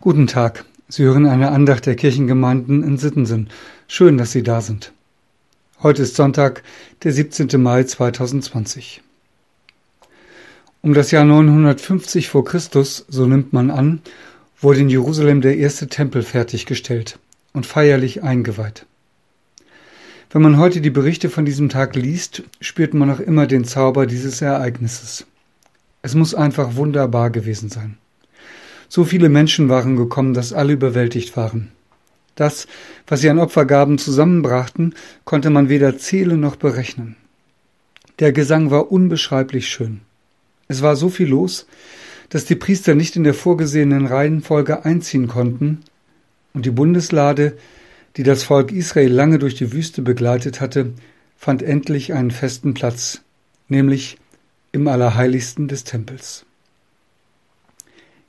Guten Tag. Sie hören eine Andacht der Kirchengemeinden in Sittensen. Schön, dass Sie da sind. Heute ist Sonntag, der 17. Mai 2020. Um das Jahr 950 vor Christus, so nimmt man an, wurde in Jerusalem der erste Tempel fertiggestellt und feierlich eingeweiht. Wenn man heute die Berichte von diesem Tag liest, spürt man noch immer den Zauber dieses Ereignisses. Es muss einfach wunderbar gewesen sein. So viele Menschen waren gekommen, dass alle überwältigt waren. Das, was sie an Opfergaben zusammenbrachten, konnte man weder zählen noch berechnen. Der Gesang war unbeschreiblich schön. Es war so viel los, dass die Priester nicht in der vorgesehenen Reihenfolge einziehen konnten, und die Bundeslade, die das Volk Israel lange durch die Wüste begleitet hatte, fand endlich einen festen Platz, nämlich im Allerheiligsten des Tempels.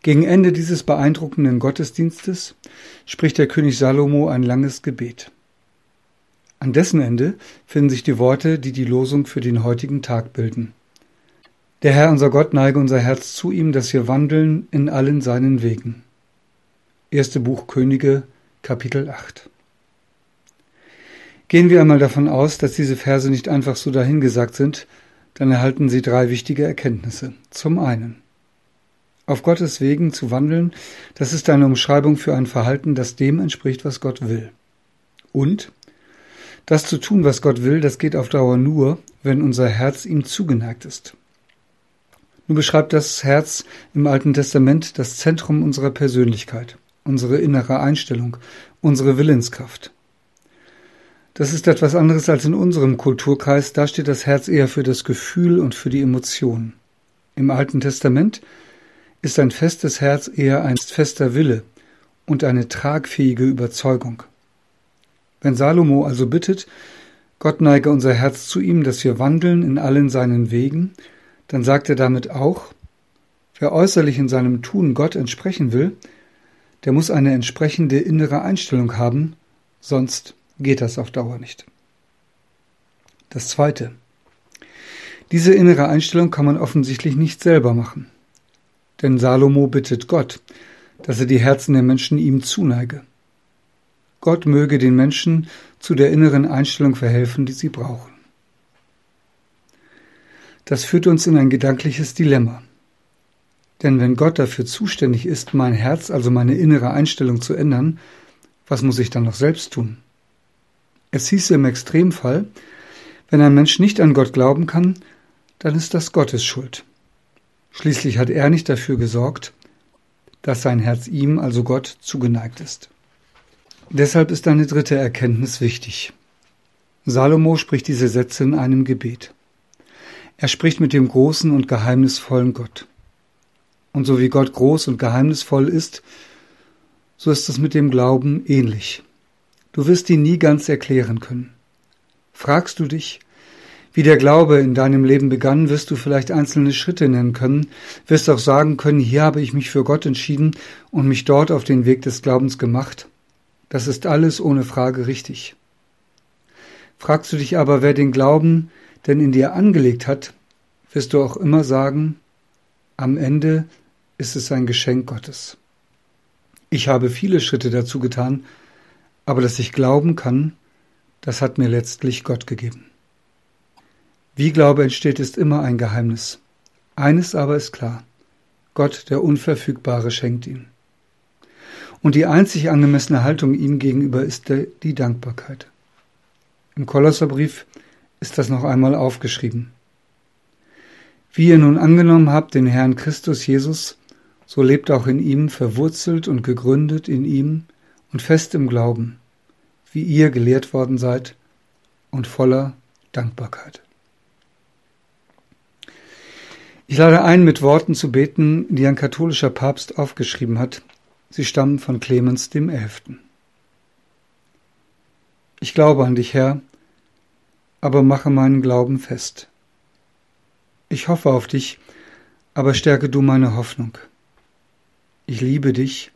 Gegen Ende dieses beeindruckenden Gottesdienstes spricht der König Salomo ein langes Gebet. An dessen Ende finden sich die Worte, die die Losung für den heutigen Tag bilden. Der Herr unser Gott neige unser Herz zu ihm, dass wir wandeln in allen seinen Wegen. Erste Buch Könige, Kapitel 8. Gehen wir einmal davon aus, dass diese Verse nicht einfach so dahingesagt sind, dann erhalten sie drei wichtige Erkenntnisse. Zum einen, auf Gottes Wegen zu wandeln, das ist eine Umschreibung für ein Verhalten, das dem entspricht, was Gott will. Und das zu tun, was Gott will, das geht auf Dauer nur, wenn unser Herz ihm zugeneigt ist. Nun beschreibt das Herz im Alten Testament das Zentrum unserer Persönlichkeit, unsere innere Einstellung, unsere Willenskraft. Das ist etwas anderes als in unserem Kulturkreis, da steht das Herz eher für das Gefühl und für die Emotion. Im Alten Testament ist ein festes Herz eher ein fester Wille und eine tragfähige Überzeugung. Wenn Salomo also bittet, Gott neige unser Herz zu ihm, dass wir wandeln in allen seinen Wegen, dann sagt er damit auch, wer äußerlich in seinem Tun Gott entsprechen will, der muss eine entsprechende innere Einstellung haben, sonst geht das auf Dauer nicht. Das Zweite. Diese innere Einstellung kann man offensichtlich nicht selber machen. Denn Salomo bittet Gott, dass er die Herzen der Menschen ihm zuneige. Gott möge den Menschen zu der inneren Einstellung verhelfen, die sie brauchen. Das führt uns in ein gedankliches Dilemma. Denn wenn Gott dafür zuständig ist, mein Herz, also meine innere Einstellung zu ändern, was muss ich dann noch selbst tun? Es hieße im Extremfall, wenn ein Mensch nicht an Gott glauben kann, dann ist das Gottes Schuld. Schließlich hat er nicht dafür gesorgt, dass sein Herz ihm, also Gott, zugeneigt ist. Deshalb ist eine dritte Erkenntnis wichtig. Salomo spricht diese Sätze in einem Gebet. Er spricht mit dem großen und geheimnisvollen Gott. Und so wie Gott groß und geheimnisvoll ist, so ist es mit dem Glauben ähnlich. Du wirst ihn nie ganz erklären können. Fragst du dich, wie der Glaube in deinem Leben begann, wirst du vielleicht einzelne Schritte nennen können, wirst auch sagen können, hier habe ich mich für Gott entschieden und mich dort auf den Weg des Glaubens gemacht. Das ist alles ohne Frage richtig. Fragst du dich aber, wer den Glauben denn in dir angelegt hat, wirst du auch immer sagen, am Ende ist es ein Geschenk Gottes. Ich habe viele Schritte dazu getan, aber dass ich glauben kann, das hat mir letztlich Gott gegeben. Wie Glaube entsteht, ist immer ein Geheimnis. Eines aber ist klar. Gott, der Unverfügbare, schenkt ihn. Und die einzig angemessene Haltung ihm gegenüber ist die Dankbarkeit. Im Kolosserbrief ist das noch einmal aufgeschrieben. Wie ihr nun angenommen habt den Herrn Christus Jesus, so lebt auch in ihm, verwurzelt und gegründet in ihm und fest im Glauben, wie ihr gelehrt worden seid und voller Dankbarkeit. Ich lade ein, mit Worten zu beten, die ein katholischer Papst aufgeschrieben hat. Sie stammen von Clemens dem Elften. Ich glaube an dich, Herr, aber mache meinen Glauben fest. Ich hoffe auf dich, aber stärke du meine Hoffnung. Ich liebe dich,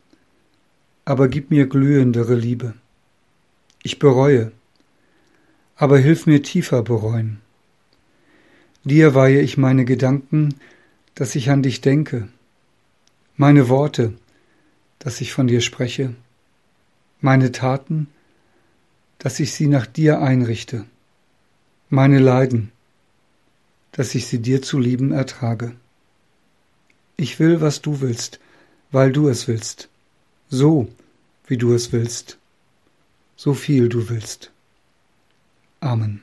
aber gib mir glühendere Liebe. Ich bereue, aber hilf mir tiefer bereuen. Dir weihe ich meine Gedanken, dass ich an dich denke, meine Worte, dass ich von dir spreche, meine Taten, dass ich sie nach dir einrichte, meine Leiden, dass ich sie dir zu lieben ertrage. Ich will, was du willst, weil du es willst, so wie du es willst, so viel du willst. Amen.